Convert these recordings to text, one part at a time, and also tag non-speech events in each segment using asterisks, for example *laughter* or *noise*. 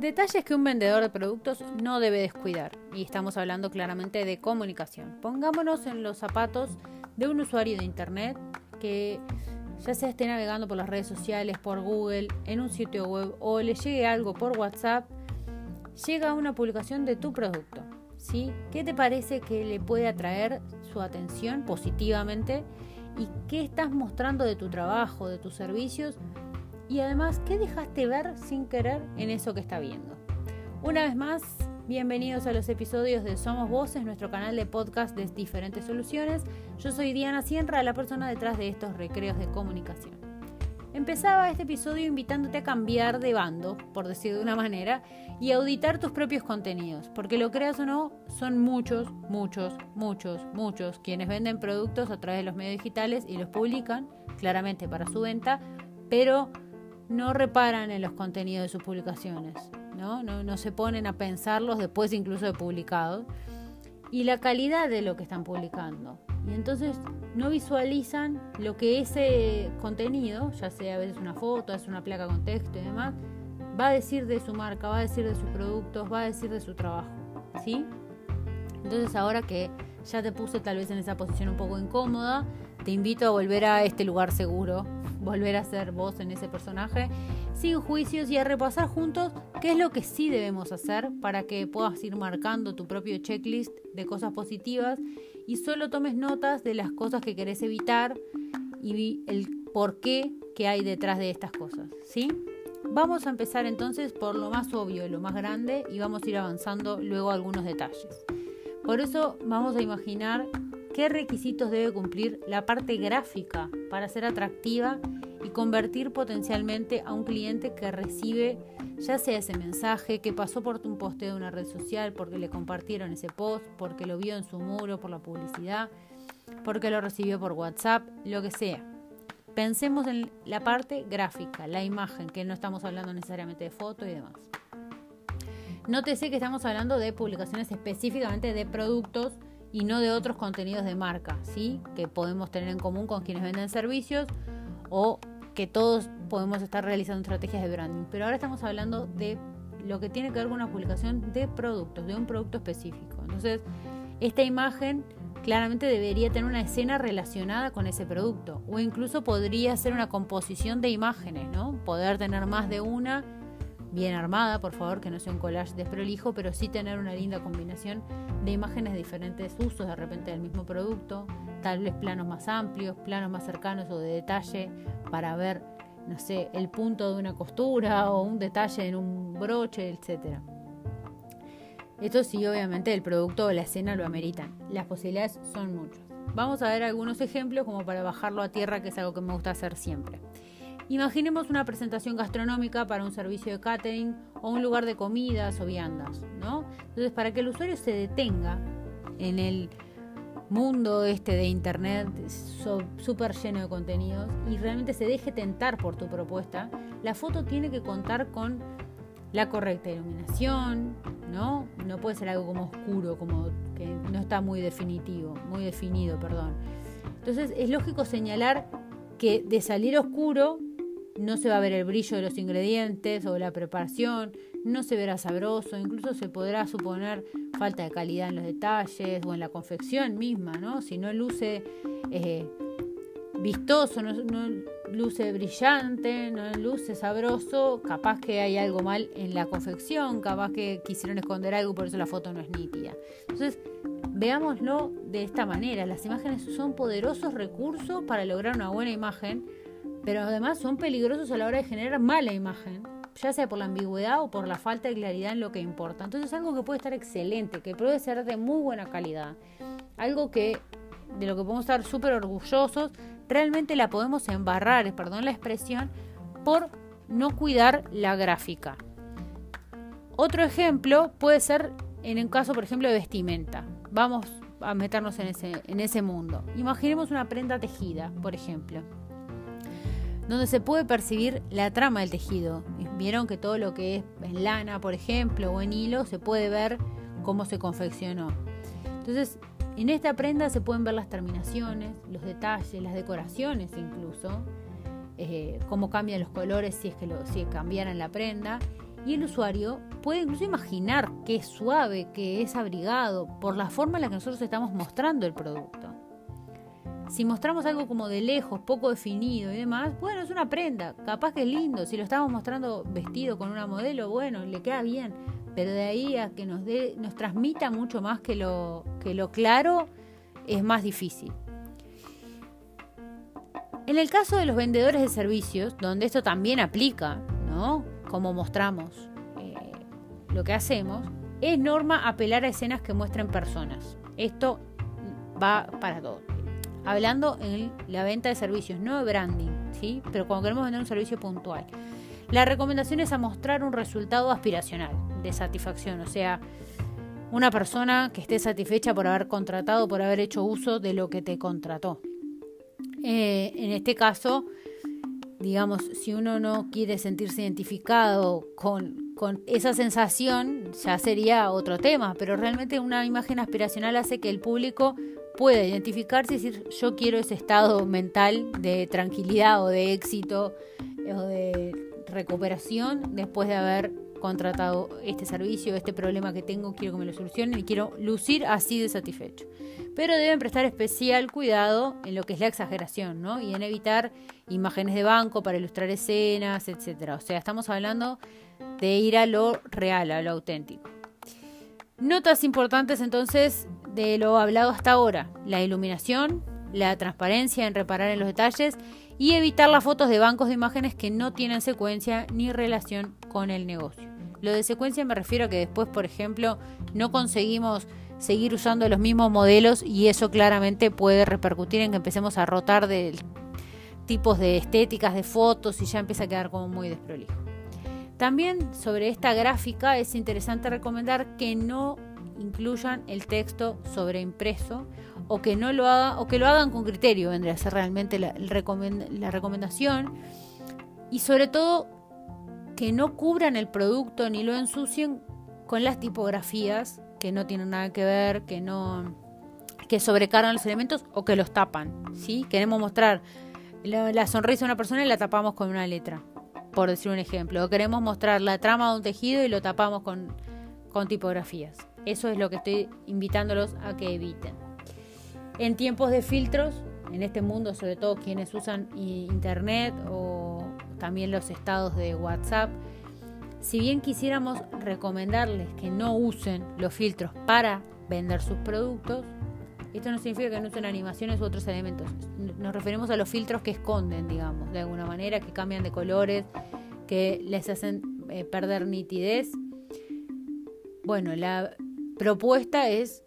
Detalles que un vendedor de productos no debe descuidar. Y estamos hablando claramente de comunicación. Pongámonos en los zapatos de un usuario de Internet que ya sea esté navegando por las redes sociales, por Google, en un sitio web o le llegue algo por WhatsApp, llega una publicación de tu producto. ¿sí? ¿Qué te parece que le puede atraer su atención positivamente? ¿Y qué estás mostrando de tu trabajo, de tus servicios? Y además, ¿qué dejaste ver sin querer en eso que está viendo? Una vez más, bienvenidos a los episodios de Somos Voces, nuestro canal de podcast de diferentes soluciones. Yo soy Diana Sierra, la persona detrás de estos recreos de comunicación. Empezaba este episodio invitándote a cambiar de bando, por decir de una manera, y auditar tus propios contenidos, porque lo creas o no, son muchos, muchos, muchos, muchos quienes venden productos a través de los medios digitales y los publican, claramente para su venta, pero no reparan en los contenidos de sus publicaciones, ¿no? No, no se ponen a pensarlos después incluso de publicados, y la calidad de lo que están publicando. Y entonces no visualizan lo que ese contenido, ya sea a veces una foto, es una placa con texto y demás, va a decir de su marca, va a decir de sus productos, va a decir de su trabajo. ¿Sí? Entonces ahora que ya te puse tal vez en esa posición un poco incómoda, te invito a volver a este lugar seguro, volver a ser vos en ese personaje, sin juicios y a repasar juntos qué es lo que sí debemos hacer para que puedas ir marcando tu propio checklist de cosas positivas y solo tomes notas de las cosas que querés evitar y el por qué que hay detrás de estas cosas, ¿sí? Vamos a empezar entonces por lo más obvio, lo más grande y vamos a ir avanzando luego algunos detalles. Por eso vamos a imaginar qué requisitos debe cumplir la parte gráfica para ser atractiva y convertir potencialmente a un cliente que recibe ya sea ese mensaje, que pasó por un posteo de una red social, porque le compartieron ese post, porque lo vio en su muro por la publicidad, porque lo recibió por WhatsApp, lo que sea. Pensemos en la parte gráfica, la imagen, que no estamos hablando necesariamente de foto y demás. Nótese que estamos hablando de publicaciones específicamente de productos y no de otros contenidos de marca, ¿sí? Que podemos tener en común con quienes venden servicios o que todos podemos estar realizando estrategias de branding. Pero ahora estamos hablando de lo que tiene que ver con una publicación de productos, de un producto específico. Entonces, esta imagen claramente debería tener una escena relacionada con ese producto o incluso podría ser una composición de imágenes, ¿no? Poder tener más de una bien armada, por favor, que no sea un collage desprolijo, pero sí tener una linda combinación de imágenes de diferentes usos de repente del mismo producto, tal vez planos más amplios, planos más cercanos o de detalle para ver, no sé, el punto de una costura o un detalle en un broche, etcétera. Esto sí, obviamente, el producto o la escena lo ameritan. Las posibilidades son muchas. Vamos a ver algunos ejemplos como para bajarlo a tierra, que es algo que me gusta hacer siempre. Imaginemos una presentación gastronómica para un servicio de catering o un lugar de comidas o viandas, ¿no? Entonces, para que el usuario se detenga en el mundo este de internet súper lleno de contenidos y realmente se deje tentar por tu propuesta, la foto tiene que contar con la correcta iluminación, ¿no? No puede ser algo como oscuro, como que no está muy definitivo, muy definido, perdón. Entonces es lógico señalar que de salir oscuro no se va a ver el brillo de los ingredientes o la preparación, no se verá sabroso, incluso se podrá suponer falta de calidad en los detalles o en la confección misma, ¿no? Si no luce eh, vistoso, no, luce brillante, no luce sabroso, capaz que hay algo mal en la confección, capaz que quisieron esconder algo, por eso la foto no es nítida. Entonces, veámoslo de esta manera, las imágenes son poderosos recursos para lograr una buena imagen, pero además son peligrosos a la hora de generar mala imagen, ya sea por la ambigüedad o por la falta de claridad en lo que importa. Entonces es algo que puede estar excelente, que puede ser de muy buena calidad, algo que de lo que podemos estar súper orgullosos, realmente la podemos embarrar, perdón la expresión, por no cuidar la gráfica. Otro ejemplo puede ser en un caso, por ejemplo, de vestimenta. Vamos a meternos en ese, en ese mundo. Imaginemos una prenda tejida, por ejemplo donde se puede percibir la trama del tejido. Vieron que todo lo que es en lana, por ejemplo, o en hilo, se puede ver cómo se confeccionó. Entonces, en esta prenda se pueden ver las terminaciones, los detalles, las decoraciones incluso, eh, cómo cambian los colores si es que si cambiaran la prenda Y el usuario puede incluso imaginar que es suave, que es abrigado, por la forma en la que nosotros estamos mostrando el producto. Si mostramos algo como de lejos, poco definido y demás, bueno, es una prenda, capaz que es lindo. Si lo estamos mostrando vestido con una modelo, bueno, le queda bien. Pero de ahí a que nos, dé, nos transmita mucho más que lo, claro, es más difícil. En el caso de los vendedores de servicios, donde esto también aplica, ¿no? Como mostramos eh, lo que hacemos, es norma apelar a escenas que muestren personas. Esto va para todos. Hablando en la venta de servicios, no de branding, ¿sí? Pero cuando queremos vender un servicio puntual. La recomendación es a mostrar un resultado aspiracional, de satisfacción, o sea, una persona que esté satisfecha por haber contratado, por haber hecho uso de lo que te contrató. Eh, en este caso, digamos, si uno no quiere sentirse identificado con, con, esa sensación, ya sería otro tema, pero realmente una imagen aspiracional hace que el público pueda identificarse y decir, yo quiero ese estado mental de tranquilidad o de éxito o de recuperación después de haber contratado este servicio, este problema que tengo, quiero que me lo solucionen y quiero lucir así de satisfecho. Pero deben prestar especial cuidado en lo que es la exageración, ¿no? Y en evitar imágenes de banco para ilustrar escenas, etcétera. O sea, estamos hablando de ir a lo real, a lo auténtico. Notas importantes entonces de lo hablado hasta ahora: la iluminación, la transparencia en reparar en los detalles y evitar las fotos de bancos de imágenes que no tienen secuencia ni relación con el negocio. Lo de secuencia me refiero a que después, por ejemplo, no conseguimos seguir usando los mismos modelos y eso claramente puede repercutir en que empecemos a rotar de tipos de estéticas de fotos y ya empieza a quedar como muy desprolijo. También sobre esta gráfica es interesante recomendar que no incluyan el texto sobreimpreso o que no lo haga o que lo hagan con criterio vendría a ser realmente la, la recomendación y sobre todo que no cubran el producto ni lo ensucien con las tipografías que no tienen nada que ver, que no que sobrecargan los elementos o que los tapan, ¿sí? Queremos mostrar la, sonrisa de una persona y la tapamos con una letra, por decir un ejemplo. O queremos mostrar la trama de un tejido y lo tapamos con, con tipografías. Eso es lo que estoy invitándolos a que eviten. En tiempos de filtros, en este mundo, sobre todo quienes usan internet o también los estados de WhatsApp. Si bien quisiéramos recomendarles que no usen los filtros para vender sus productos, esto no significa que no usen animaciones u otros elementos. Nos referimos a los filtros que esconden, digamos, de alguna manera, que cambian de colores, que les hacen eh, perder nitidez. Bueno, la propuesta es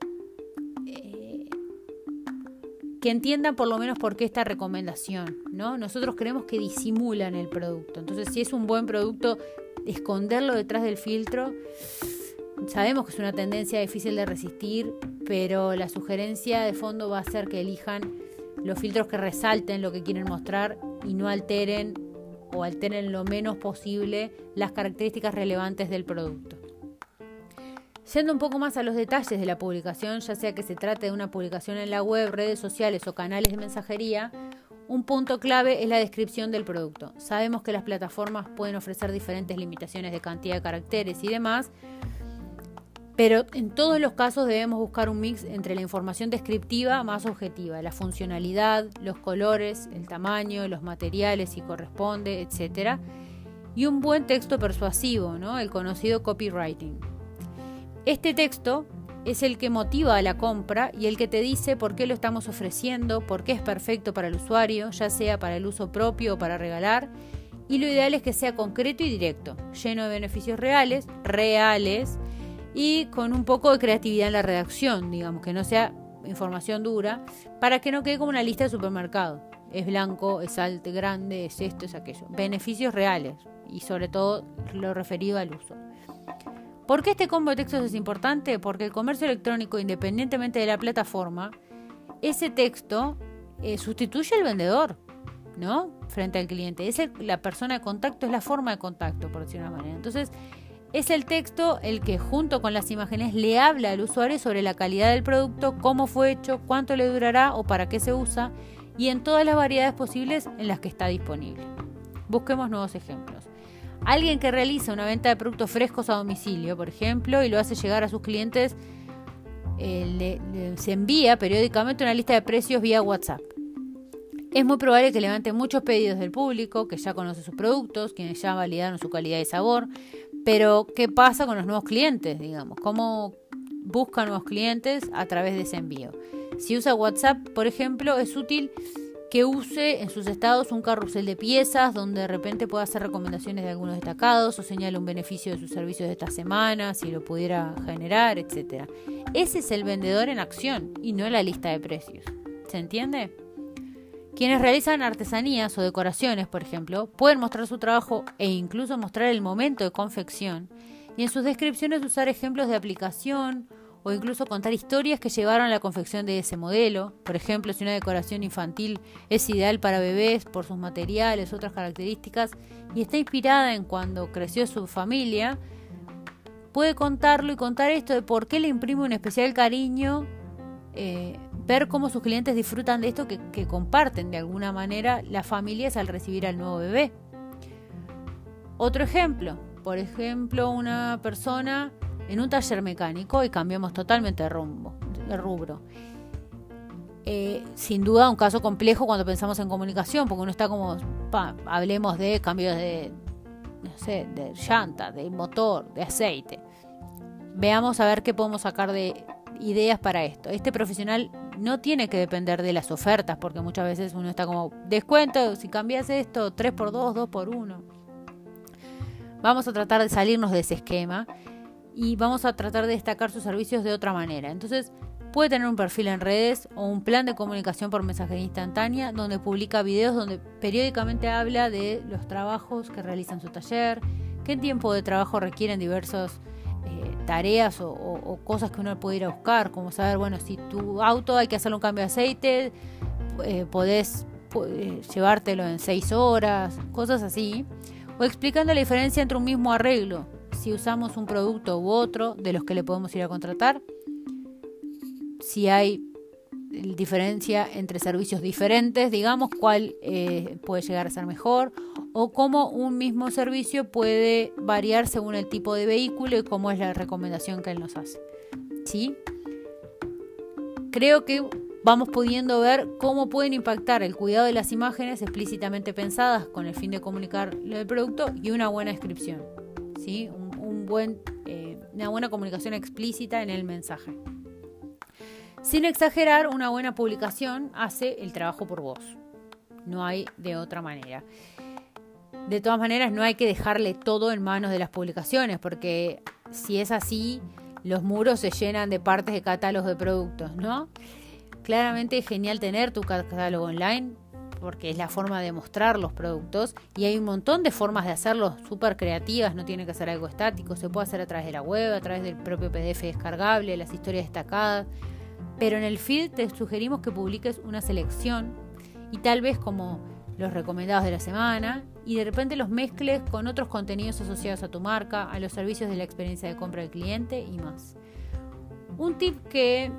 que entiendan por lo menos por qué esta recomendación, ¿no? Nosotros creemos que disimulan el producto. Entonces, si es un buen producto, esconderlo detrás del filtro, sabemos que es una tendencia difícil de resistir, pero la sugerencia de fondo va a ser que elijan los filtros que resalten lo que quieren mostrar y no alteren o alteren lo menos posible las características relevantes del producto. Yendo un poco más a los detalles de la publicación, ya sea que se trate de una publicación en la web, redes sociales o canales de mensajería, un punto clave es la descripción del producto. Sabemos que las plataformas pueden ofrecer diferentes limitaciones de cantidad de caracteres y demás, pero en todos los casos debemos buscar un mix entre la información descriptiva más objetiva, la funcionalidad, los colores, el tamaño, los materiales si corresponde, etc. Y un buen texto persuasivo, ¿no? el conocido copywriting. Este texto es el que motiva a la compra y el que te dice por qué lo estamos ofreciendo, por qué es perfecto para el usuario, ya sea para el uso propio o para regalar. Y lo ideal es que sea concreto y directo, lleno de beneficios reales, reales y con un poco de creatividad en la redacción, digamos, que no sea información dura, para que no quede como una lista de supermercado. Es blanco, es alto, grande, es esto, es aquello. Beneficios reales y sobre todo lo referido al uso. ¿Por qué este combo de textos es importante? Porque el comercio electrónico, independientemente de la plataforma, ese texto eh, sustituye al vendedor, ¿no? Frente al cliente. Es la persona de contacto, es la forma de contacto, por decirlo de una manera. Entonces, es el texto el que junto con las imágenes le habla al usuario sobre la calidad del producto, cómo fue hecho, cuánto le durará o para qué se usa y en todas las variedades posibles en las que está disponible. Busquemos nuevos ejemplos. Alguien que realiza una venta de productos frescos a domicilio, por ejemplo, y lo hace llegar a sus clientes, eh, se envía periódicamente una lista de precios vía WhatsApp. Es muy probable que levante muchos pedidos del público, que ya conoce sus productos, quienes ya validaron su calidad y sabor. Pero, ¿qué pasa con los nuevos clientes? Digamos, ¿cómo busca nuevos clientes a través de ese envío? Si usa WhatsApp, por ejemplo, es útil que use en sus estados un carrusel de piezas donde de repente pueda hacer recomendaciones de algunos destacados o señale un beneficio de sus servicios de esta semana, si lo pudiera generar, etc. Ese es el vendedor en acción y no la lista de precios. ¿Se entiende? Quienes realizan artesanías o decoraciones, por ejemplo, pueden mostrar su trabajo e incluso mostrar el momento de confección y en sus descripciones usar ejemplos de aplicación o incluso contar historias que llevaron a la confección de ese modelo. Por ejemplo, si una decoración infantil es ideal para bebés por sus materiales, otras características, y está inspirada en cuando creció su familia, puede contarlo y contar esto de por qué le imprime un especial cariño eh, ver cómo sus clientes disfrutan de esto que, comparten de alguna manera las familias al recibir al nuevo bebé. Otro ejemplo, por ejemplo, una persona en un taller mecánico y cambiamos totalmente de rumbo, de rubro. Eh, sin duda un caso complejo cuando pensamos en comunicación, porque uno está como, hablemos de cambios de, no de llanta, de motor, de aceite. Veamos a ver qué podemos sacar de ideas para esto. Este profesional no tiene que depender de las ofertas, porque muchas veces uno está como, descuento, si cambias esto, 3x2, 2x1. Vamos a tratar de salirnos de ese esquema y vamos a tratar de destacar sus servicios de otra manera. Entonces, puede tener un perfil en redes o un plan de comunicación por mensajería instantánea donde publica videos donde periódicamente habla de los trabajos que realiza en su taller, qué tiempo de trabajo requieren diversos eh, tareas o, cosas que uno puede ir a buscar, como saber, bueno, si tu auto hay que hacerle un cambio de aceite, eh, podés eh, llevártelo en seis horas, cosas así, o explicando la diferencia entre un mismo arreglo, si usamos un producto u otro de los que le podemos ir a contratar, si hay diferencia entre servicios diferentes, digamos, cuál puede llegar a ser mejor, o cómo un mismo servicio puede variar según el tipo de vehículo y cómo es la recomendación que él nos hace. ¿Sí? Creo que vamos pudiendo ver cómo pueden impactar el cuidado de las imágenes explícitamente pensadas con el fin de comunicar del producto y una buena descripción. ¿sí? Eh, una buena comunicación explícita en el mensaje. Sin exagerar, una buena publicación hace el trabajo por vos. No hay de otra manera. De todas maneras, no hay que dejarle todo en manos de las publicaciones, porque si es así, los muros se llenan de partes de catálogos de productos, ¿no? Claramente es genial tener tu catálogo online, porque es la forma de mostrar los productos y hay un montón de formas de hacerlo súper creativas, no tiene que ser algo estático, se puede hacer a través de la web, a través del propio PDF descargable, las historias destacadas, pero en el feed te sugerimos que publiques una selección y tal vez como los recomendados de la semana y de repente los mezcles con otros contenidos asociados a tu marca, a los servicios de la experiencia de compra del cliente y más. Un tip que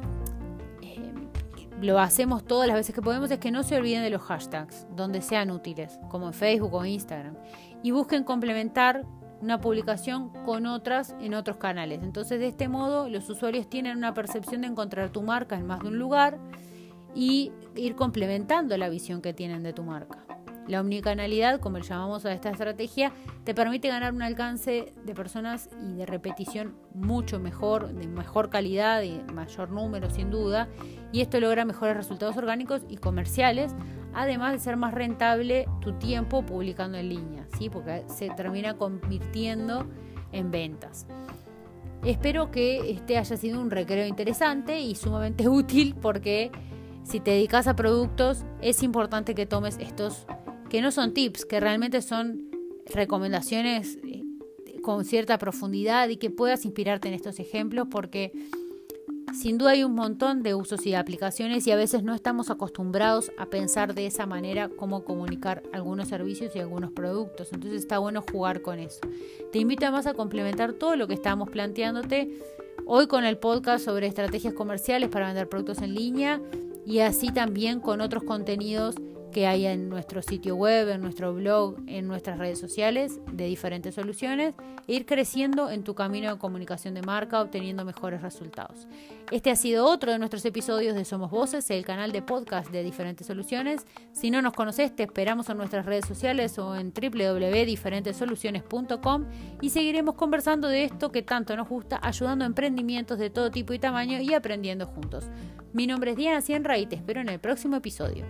lo hacemos todas las veces que podemos es que no se olviden de los hashtags, donde sean útiles, como en Facebook o Instagram, y busquen complementar una publicación con otras en otros canales. Entonces de este modo los usuarios tienen una percepción de encontrar tu marca en más de un lugar y ir complementando la visión que tienen de tu marca. La omnicanalidad, como le llamamos a esta estrategia, te permite ganar un alcance de personas y de repetición mucho mejor, de mejor calidad y mayor número sin duda, y esto logra mejores resultados orgánicos y comerciales, además de ser más rentable tu tiempo publicando en línea, ¿sí? porque se termina convirtiendo en ventas. Espero que este haya sido un recreo interesante y sumamente *laughs* útil porque si te dedicas a productos es importante que tomes estos que no son tips, que realmente son recomendaciones eh, con cierta profundidad y que puedas inspirarte en estos ejemplos porque sin duda hay un montón de usos y aplicaciones y a veces no estamos acostumbrados a pensar de esa manera cómo comunicar algunos servicios y algunos productos. Entonces está bueno jugar con eso. Te invito además a complementar todo lo que estamos planteándote hoy con el podcast sobre estrategias comerciales para vender productos en línea y así también con otros contenidos que hay en nuestro sitio web, en nuestro blog, en nuestras redes sociales de diferentes soluciones e ir creciendo en tu camino de comunicación de marca, obteniendo mejores resultados. Este ha sido otro de nuestros episodios de Somos Voces, el canal de podcast de diferentes soluciones. Si no nos conoces, te esperamos en nuestras redes sociales o en www.diferentesoluciones.com y seguiremos conversando de esto que tanto nos gusta, ayudando a emprendimientos de todo tipo y tamaño y aprendiendo juntos. Mi nombre es Diana Cienra y te espero en el próximo episodio.